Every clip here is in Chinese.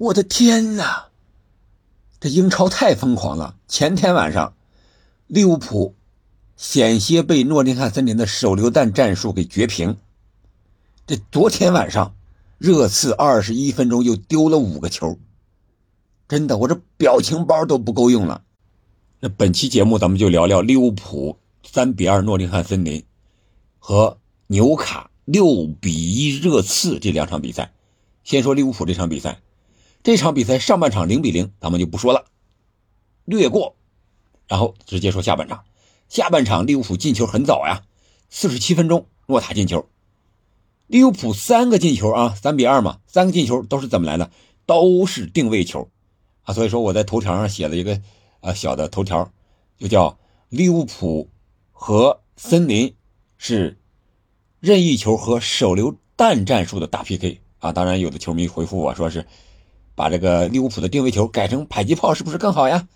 我的天哪！这英超太疯狂了！前天晚上，利物浦险些被诺丁汉森林的手榴弹战术给绝平。这昨天晚上，热刺二十一分钟又丢了五个球，真的，我这表情包都不够用了。那本期节目咱们就聊聊利物浦三比二诺丁汉森林和纽卡六比一热刺这两场比赛。先说利物浦这场比赛。这场比赛上半场零比零，咱们就不说了，略过，然后直接说下半场。下半场利物浦进球很早呀，四十七分钟诺塔进球。利物浦三个进球啊，三比二嘛，三个进球都是怎么来的？都是定位球啊。所以说我在头条上写了一个啊小的头条，就叫利物浦和森林是任意球和手榴弹战术的大 PK 啊。当然有的球迷回复我说是。把这个利物浦的定位球改成迫击炮是不是更好呀？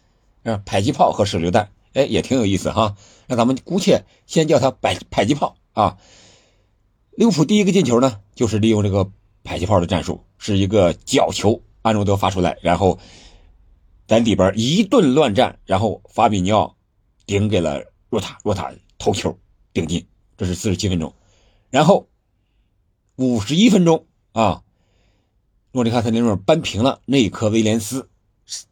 啊，迫击炮和手榴弹，哎，也挺有意思哈。那咱们姑且先叫它迫迫击炮啊。利物浦第一个进球呢，就是利用这个迫击炮的战术，是一个角球，安诺德发出来，然后在里边一顿乱战，然后法比尼奥顶给了若塔，若塔头球顶进，这是四十七分钟。然后五十一分钟啊。诺丁汉森林扳平了那一颗威廉斯，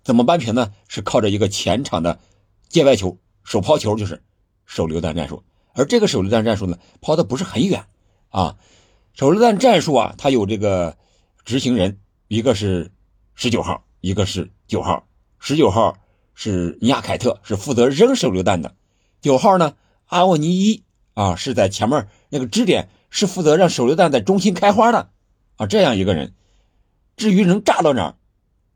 怎么扳平呢？是靠着一个前场的界外球、手抛球，就是手榴弹战术。而这个手榴弹战术呢，抛的不是很远啊。手榴弹战术啊，它有这个执行人，一个是十九号，一个是九号。十九号是尼亚凯特，是负责扔手榴弹的；九号呢，阿沃尼伊啊，是在前面那个支点，是负责让手榴弹在中心开花的啊，这样一个人。至于能炸到哪儿，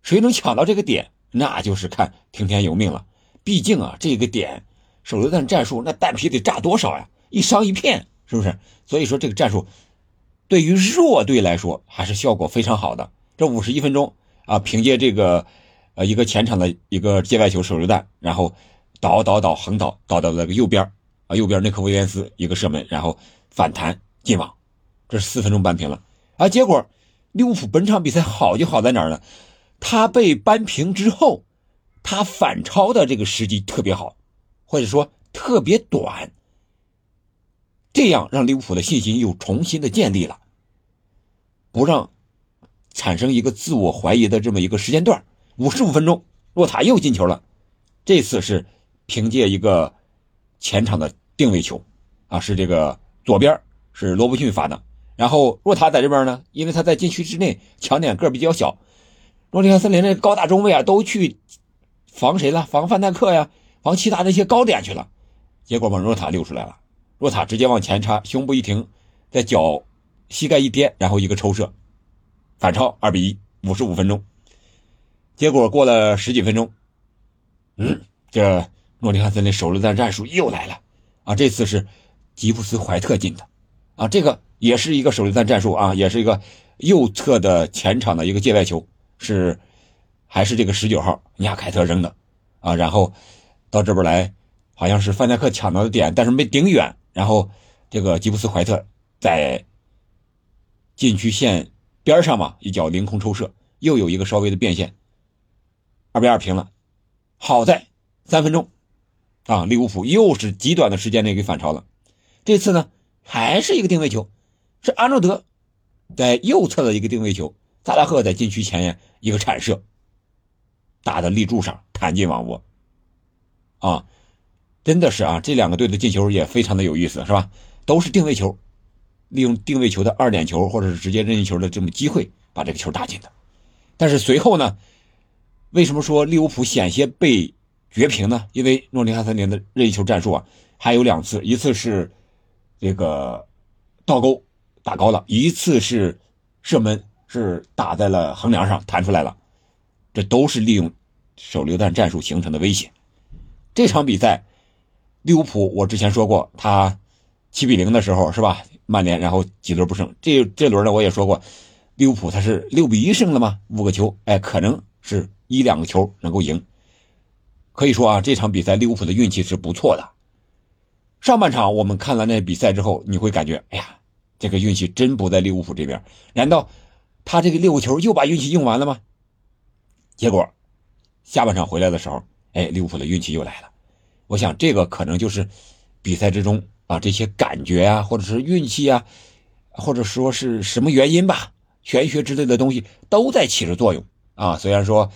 谁能抢到这个点，那就是看听天由命了。毕竟啊，这个点手榴弹战术，那弹皮得炸多少呀？一伤一片，是不是？所以说这个战术对于弱队来说还是效果非常好的。这五十一分钟啊，凭借这个呃一个前场的一个界外球手榴弹，然后倒倒倒横倒倒到那个右边啊，右边内克威廉斯一个射门，然后反弹进网，这是四分钟扳平了啊。结果。利物浦本场比赛好就好在哪儿呢？他被扳平之后，他反超的这个时机特别好，或者说特别短，这样让利物浦的信心又重新的建立了，不让产生一个自我怀疑的这么一个时间段。五十五分钟，洛塔又进球了，这次是凭借一个前场的定位球，啊，是这个左边是罗伯逊发的。然后若塔在这边呢，因为他在禁区之内，抢点个比较小。诺丁汉森林的高大中卫啊，都去防谁了？防范戴克呀，防其他那些高点去了。结果把若塔溜出来了，若塔直接往前插，胸部一停，在脚膝盖一颠，然后一个抽射，反超二比一。五十五分钟，结果过了十几分钟，嗯，这诺丁汉森林手榴弹战术又来了啊！这次是吉布斯怀特进的啊，这个。也是一个手榴弹战术啊，也是一个右侧的前场的一个界外球，是还是这个十九号尼亚凯特扔的啊，然后到这边来，好像是范戴克抢到的点，但是没顶远，然后这个吉布斯怀特在禁区线边上嘛，一脚凌空抽射，又有一个稍微的变线，二比二平了。好在三分钟啊，利物浦又是极短的时间内给反超了，这次呢还是一个定位球。是安诺德在右侧的一个定位球，萨拉赫在禁区前沿一个铲射，打在立柱上弹进网窝。啊，真的是啊，这两个队的进球也非常的有意思，是吧？都是定位球，利用定位球的二点球或者是直接任意球的这么机会把这个球打进的。但是随后呢，为什么说利物浦险些被绝平呢？因为诺丁汉森林的任意球战术啊，还有两次，一次是这个倒钩。打高了一次是射门，是打在了横梁上弹出来了，这都是利用手榴弹战术形成的威胁。这场比赛，利物浦我之前说过，他七比零的时候是吧？曼联然后几轮不胜，这这轮呢我也说过，利物浦他是六比一胜了吗？五个球，哎，可能是一两个球能够赢。可以说啊，这场比赛利物浦的运气是不错的。上半场我们看了那比赛之后，你会感觉，哎呀。这个运气真不在利物浦这边，难道他这个六个球又把运气用完了吗？结果下半场回来的时候，哎，利物浦的运气又来了。我想这个可能就是比赛之中啊这些感觉啊，或者是运气啊，或者说是什么原因吧，玄学之类的东西都在起着作用啊。虽然说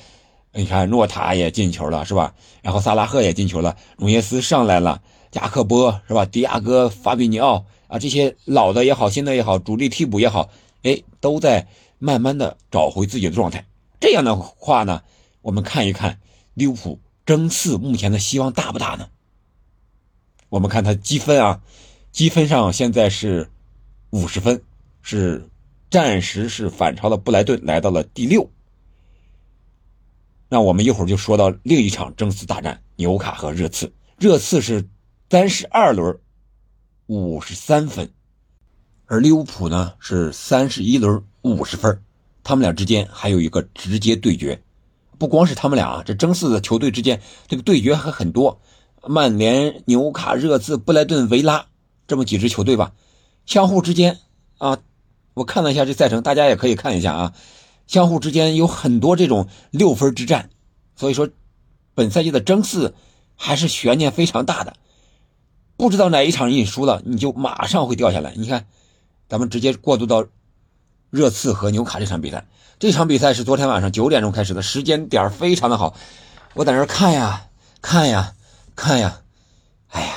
你看诺塔也进球了是吧？然后萨拉赫也进球了，努涅斯上来了，加克波是吧？迪亚哥、法比尼奥啊，这些老的也好，新的也好，主力替补也好，哎，都在慢慢的找回自己的状态。这样的话呢，我们看一看利物浦。争四目前的希望大不大呢？我们看他积分啊，积分上现在是五十分，是暂时是反超了布莱顿，来到了第六。那我们一会儿就说到另一场争四大战——纽卡和热刺。热刺是三十二轮五十三分，而利物浦呢是三十一轮五十分，他们俩之间还有一个直接对决。不光是他们俩啊，这争四的球队之间这个对决还很多，曼联、纽卡、热刺、布莱顿、维拉这么几支球队吧，相互之间啊，我看了一下这赛程，大家也可以看一下啊，相互之间有很多这种六分之战，所以说本赛季的争四还是悬念非常大的，不知道哪一场你输了，你就马上会掉下来。你看，咱们直接过渡到热刺和纽卡这场比赛。这场比赛是昨天晚上九点钟开始的，时间点非常的好。我在那看呀看呀看呀，哎呀，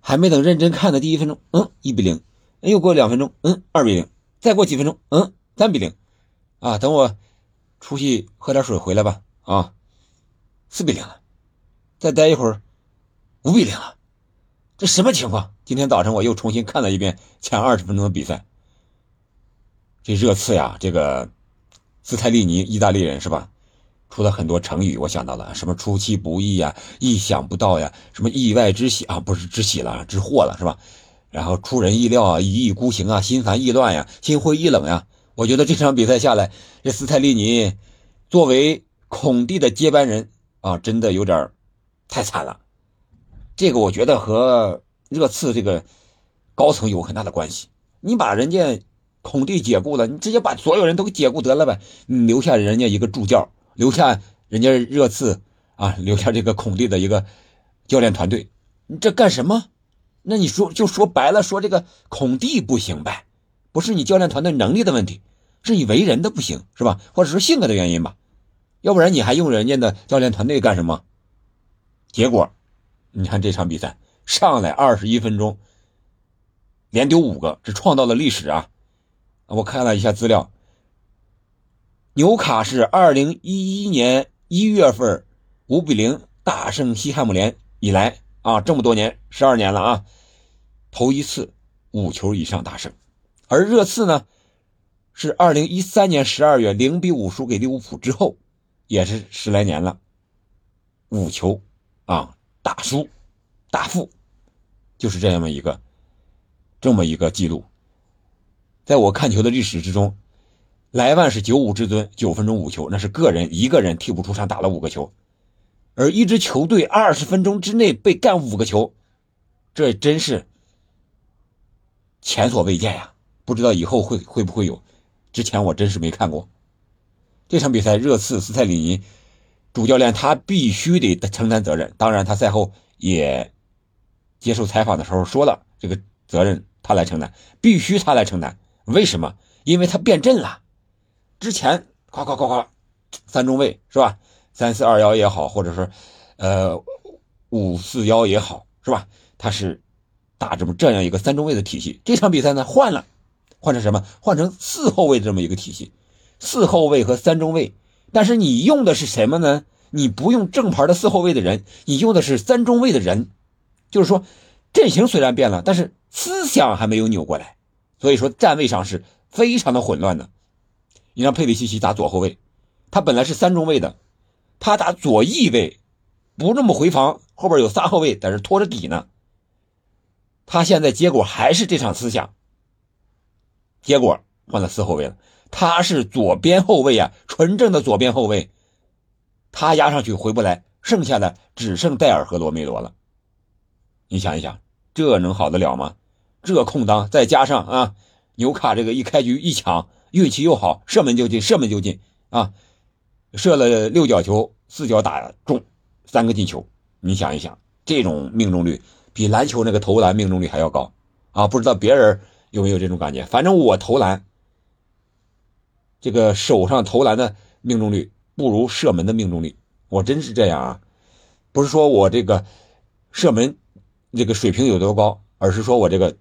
还没等认真看的第一分钟，嗯，一比零。又过两分钟，嗯，二比零。再过几分钟，嗯，三比零。啊，等我出去喝点水回来吧。啊，四比零了。再待一会儿，五比零了。这什么情况？今天早晨我又重新看了一遍前二十分钟的比赛。这热刺呀，这个。斯泰利尼，意大利人是吧？出了很多成语，我想到了什么出其不意呀、意想不到呀、什么意外之喜啊，不是之喜了，之祸了是吧？然后出人意料啊、一意孤行啊、心烦意乱呀、心灰意冷呀。我觉得这场比赛下来，这斯泰利尼作为孔蒂的接班人啊，真的有点太惨了。这个我觉得和热刺这个高层有很大的关系。你把人家。孔蒂解雇了，你直接把所有人都给解雇得了呗，你留下人家一个助教，留下人家热刺啊，留下这个孔蒂的一个教练团队，你这干什么？那你说就说白了，说这个孔蒂不行呗，不是你教练团队能力的问题，是你为人的不行是吧？或者说性格的原因吧？要不然你还用人家的教练团队干什么？结果，你看这场比赛上来二十一分钟，连丢五个，这创造了历史啊！我看了一下资料，纽卡是二零一一年一月份五比零大胜西汉姆联以来啊，这么多年十二年了啊，头一次五球以上大胜。而热刺呢，是二零一三年十二月零比五输给利物浦之后，也是十来年了，五球啊大输大负，就是这样的一个这么一个记录。在我看球的历史之中，莱万是九五至尊，九分钟五球，那是个人一个人替补出场打了五个球，而一支球队二十分钟之内被干五个球，这真是前所未见呀！不知道以后会会不会有，之前我真是没看过。这场比赛，热刺斯泰里尼主教练他必须得承担责任，当然他赛后也接受采访的时候说了，这个责任他来承担，必须他来承担。为什么？因为他变阵了。之前夸夸夸夸，三中卫是吧？三四二幺也好，或者是呃五四幺也好，是吧？他是打这么这样一个三中卫的体系。这场比赛呢，换了，换成什么？换成四后卫这么一个体系，四后卫和三中卫。但是你用的是什么呢？你不用正牌的四后卫的人，你用的是三中卫的人。就是说，阵型虽然变了，但是思想还没有扭过来。所以说站位上是非常的混乱的。你让佩里西奇打左后卫，他本来是三中卫的，他打左翼位，不那么回防，后边有仨后卫在这拖着底呢。他现在结果还是这场思想，结果换了四后卫了。他是左边后卫啊，纯正的左边后卫，他压上去回不来，剩下的只剩戴尔和罗梅罗了。你想一想，这能好得了吗？这空当再加上啊，纽卡这个一开局一抢，运气又好，射门就进，射门就进啊！射了六角球，四脚打中，三个进球。你想一想，这种命中率比篮球那个投篮命中率还要高啊！不知道别人有没有这种感觉？反正我投篮，这个手上投篮的命中率不如射门的命中率，我真是这样啊！不是说我这个射门这个水平有多高，而是说我这个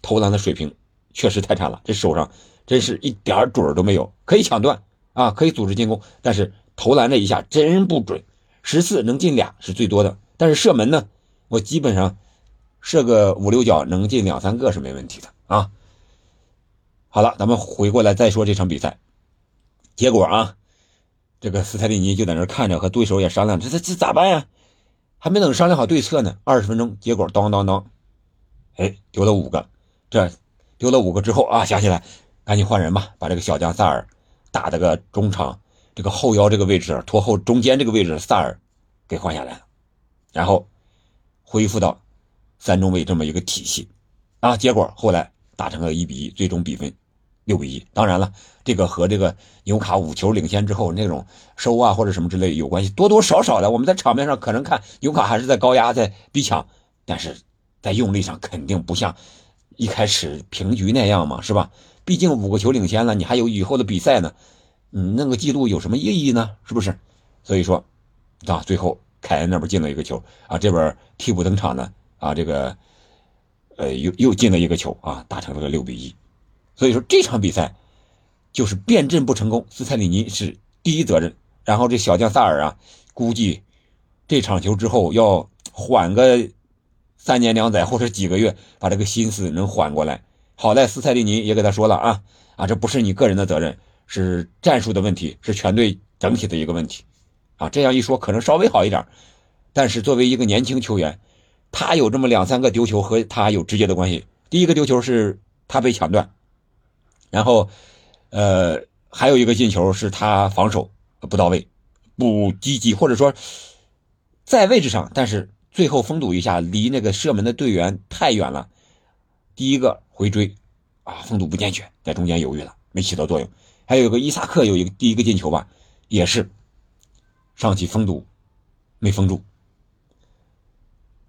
投篮的水平确实太差了，这手上真是一点准都没有，可以抢断啊，可以组织进攻，但是投篮这一下真不准。十次能进俩是最多的，但是射门呢，我基本上射个五六脚能进两三个是没问题的啊。好了，咱们回过来再说这场比赛结果啊，这个斯泰利尼就在那看着，和对手也商量，这这这咋办呀？还没等商量好对策呢，二十分钟，结果当当当，哎，丢了五个，这丢了五个之后啊，想起来赶紧换人吧，把这个小将萨尔打的个中场。这个后腰这个位置，拖后中间这个位置，萨尔给换下来了，然后恢复到三中卫这么一个体系啊。结果后来打成了一比一，最终比分六比一。当然了，这个和这个纽卡五球领先之后那种收啊或者什么之类有关系，多多少少的。我们在场面上可能看纽卡还是在高压在逼抢，但是在用力上肯定不像一开始平局那样嘛，是吧？毕竟五个球领先了，你还有以后的比赛呢。嗯，那个记录有什么意义呢？是不是？所以说，啊，最后凯恩那边进了一个球啊，这边替补登场呢啊，这个呃又又进了一个球啊，打成了个六比一。所以说这场比赛就是变阵不成功，斯泰里尼是第一责任。然后这小将萨尔啊，估计这场球之后要缓个三年两载或者几个月，把这个心思能缓过来。好在斯泰利尼也给他说了啊啊，这不是你个人的责任。是战术的问题，是全队整体的一个问题，啊，这样一说可能稍微好一点，但是作为一个年轻球员，他有这么两三个丢球和他有直接的关系。第一个丢球是他被抢断，然后，呃，还有一个进球是他防守不到位，不积极，或者说在位置上，但是最后封堵一下，离那个射门的队员太远了。第一个回追，啊，封堵不健全，在中间犹豫了，没起到作用。还有个伊萨克有一个第一个进球吧，也是上去封堵，没封住。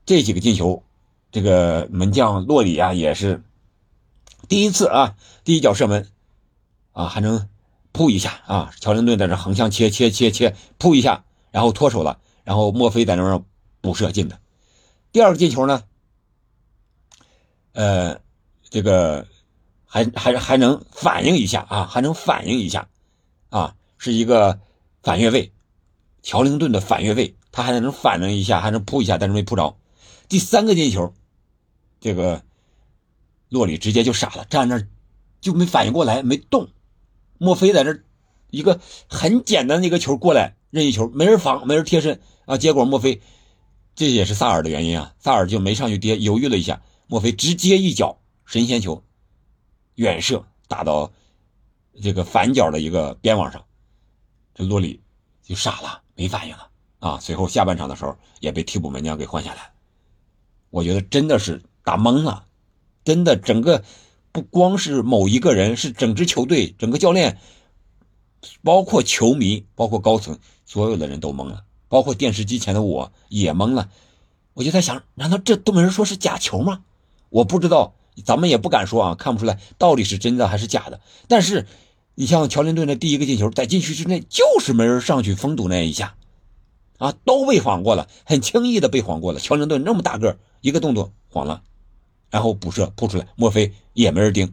这几个进球，这个门将洛里啊也是第一次啊，第一脚射门啊还能扑一下啊，乔林顿在这横向切切切切扑一下，然后脱手了，然后墨菲在那边补射进的。第二个进球呢，呃，这个。还还还能反应一下啊，还能反应一下，啊，是一个反越位，乔林顿的反越位，他还能反应一下，还能扑一下，但是没扑着。第三个进球，这个洛里直接就傻了，站那就没反应过来，没动。莫非在这一个很简单的一个球过来，任意球，没人防，没人贴身啊，结果莫非这也是萨尔的原因啊，萨尔就没上去跌，犹豫了一下，莫非直接一脚神仙球。远射打到这个反角的一个边网上，这洛里就傻了，没反应了啊！随后下半场的时候也被替补门将给换下来。我觉得真的是打懵了，真的整个不光是某一个人，是整支球队、整个教练，包括球迷、包括高层，所有的人都懵了，包括电视机前的我也懵了。我就在想，难道这都没人说是假球吗？我不知道。咱们也不敢说啊，看不出来到底是真的还是假的。但是，你像乔林顿的第一个进球，在禁区之内就是没人上去封堵那一下，啊，都被晃过了，很轻易的被晃过了。乔林顿那么大个，一个动作晃了，然后补射扑出来，莫非也没人盯？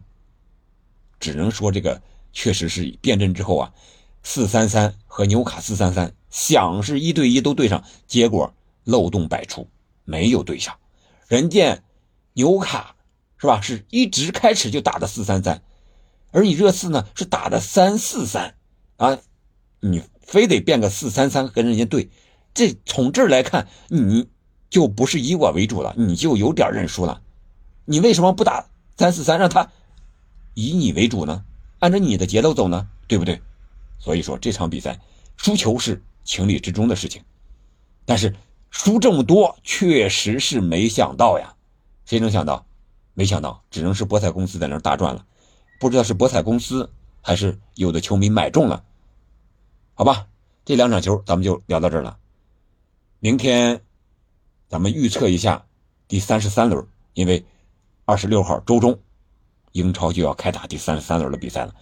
只能说这个确实是变阵之后啊，四三三和纽卡四三三想是一对一都对上，结果漏洞百出，没有对上。人家纽卡。是吧？是一直开始就打的四三三，而你热刺呢是打的三四三啊，你非得变个四三三跟人家对，这从这儿来看你就不是以我为主了，你就有点认输了。你为什么不打三四三，让他以你为主呢？按照你的节奏走呢，对不对？所以说这场比赛输球是情理之中的事情，但是输这么多确实是没想到呀，谁能想到？没想到，只能是博彩公司在那大赚了，不知道是博彩公司还是有的球迷买中了，好吧。这。两场球咱们就聊到这儿了。明天咱们预测一下第三十三轮，因为二十六号周中英超就要开打第三十三轮的比赛了。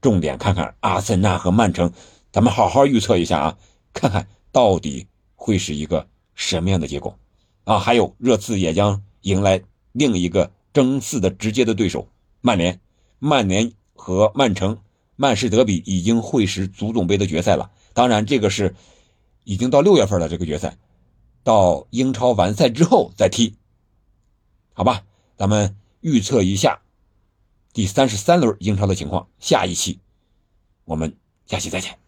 重点看看阿森纳和曼城，咱们好好预测一下啊，看看到底会是一个什么样的结果啊！还有热刺也将迎来另一个争四的直接的对手曼联，曼联和曼城曼市德比已经会师足总杯的决赛了。当然，这个是已经到六月份了，这个决赛到英超完赛之后再踢，好吧？咱们预测一下。第三十三轮英超的情况，下一期我们下期再见。